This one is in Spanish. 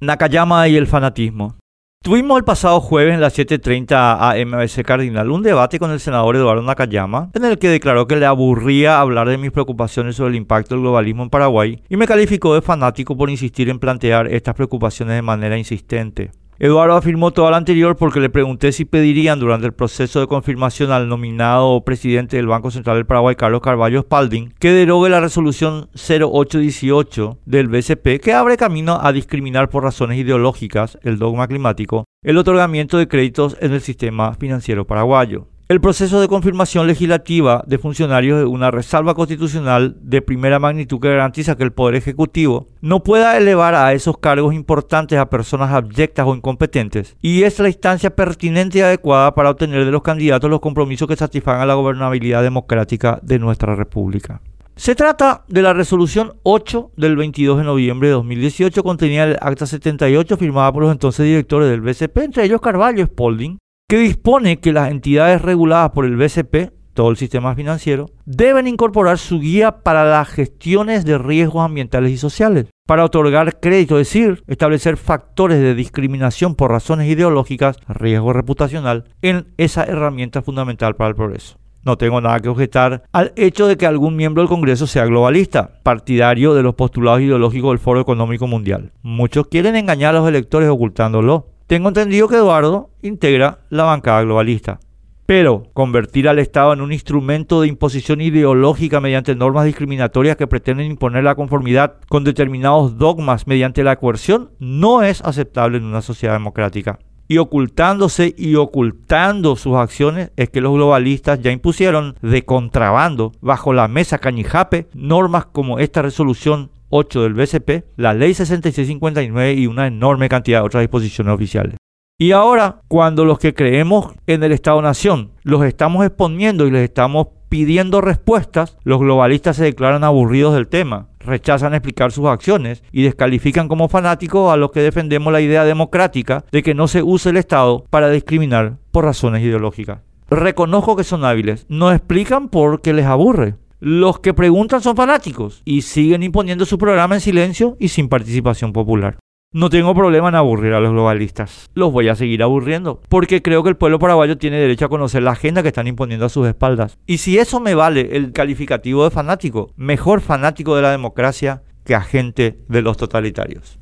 Nakayama y el fanatismo. Tuvimos el pasado jueves en las 7.30 AMBC Cardinal un debate con el senador Eduardo Nakayama en el que declaró que le aburría hablar de mis preocupaciones sobre el impacto del globalismo en Paraguay y me calificó de fanático por insistir en plantear estas preocupaciones de manera insistente. Eduardo afirmó todo lo anterior porque le pregunté si pedirían durante el proceso de confirmación al nominado presidente del Banco Central del Paraguay, Carlos Carballo Spalding, que derogue la resolución 0818 del BCP que abre camino a discriminar por razones ideológicas el dogma climático, el otorgamiento de créditos en el sistema financiero paraguayo. El proceso de confirmación legislativa de funcionarios es una resalva constitucional de primera magnitud que garantiza que el Poder Ejecutivo no pueda elevar a esos cargos importantes a personas abyectas o incompetentes y es la instancia pertinente y adecuada para obtener de los candidatos los compromisos que satisfagan la gobernabilidad democrática de nuestra República. Se trata de la resolución 8 del 22 de noviembre de 2018 contenida el acta 78 firmada por los entonces directores del BCP, entre ellos Carvalho Spalding, que dispone que las entidades reguladas por el BCP, todo el sistema financiero, deben incorporar su guía para las gestiones de riesgos ambientales y sociales, para otorgar crédito, es decir, establecer factores de discriminación por razones ideológicas, riesgo reputacional, en esa herramienta fundamental para el progreso. No tengo nada que objetar al hecho de que algún miembro del Congreso sea globalista, partidario de los postulados ideológicos del Foro Económico Mundial. Muchos quieren engañar a los electores ocultándolo. Tengo entendido que Eduardo integra la bancada globalista. Pero convertir al Estado en un instrumento de imposición ideológica mediante normas discriminatorias que pretenden imponer la conformidad con determinados dogmas mediante la coerción no es aceptable en una sociedad democrática. Y ocultándose y ocultando sus acciones es que los globalistas ya impusieron de contrabando bajo la mesa cañijape normas como esta resolución 8 del BCP, la ley 6659 y una enorme cantidad de otras disposiciones oficiales. Y ahora, cuando los que creemos en el Estado-Nación los estamos exponiendo y les estamos pidiendo respuestas, los globalistas se declaran aburridos del tema, rechazan explicar sus acciones y descalifican como fanáticos a los que defendemos la idea democrática de que no se use el Estado para discriminar por razones ideológicas. Reconozco que son hábiles, no explican por qué les aburre. Los que preguntan son fanáticos y siguen imponiendo su programa en silencio y sin participación popular. No tengo problema en aburrir a los globalistas. Los voy a seguir aburriendo porque creo que el pueblo paraguayo tiene derecho a conocer la agenda que están imponiendo a sus espaldas. Y si eso me vale el calificativo de fanático, mejor fanático de la democracia que agente de los totalitarios.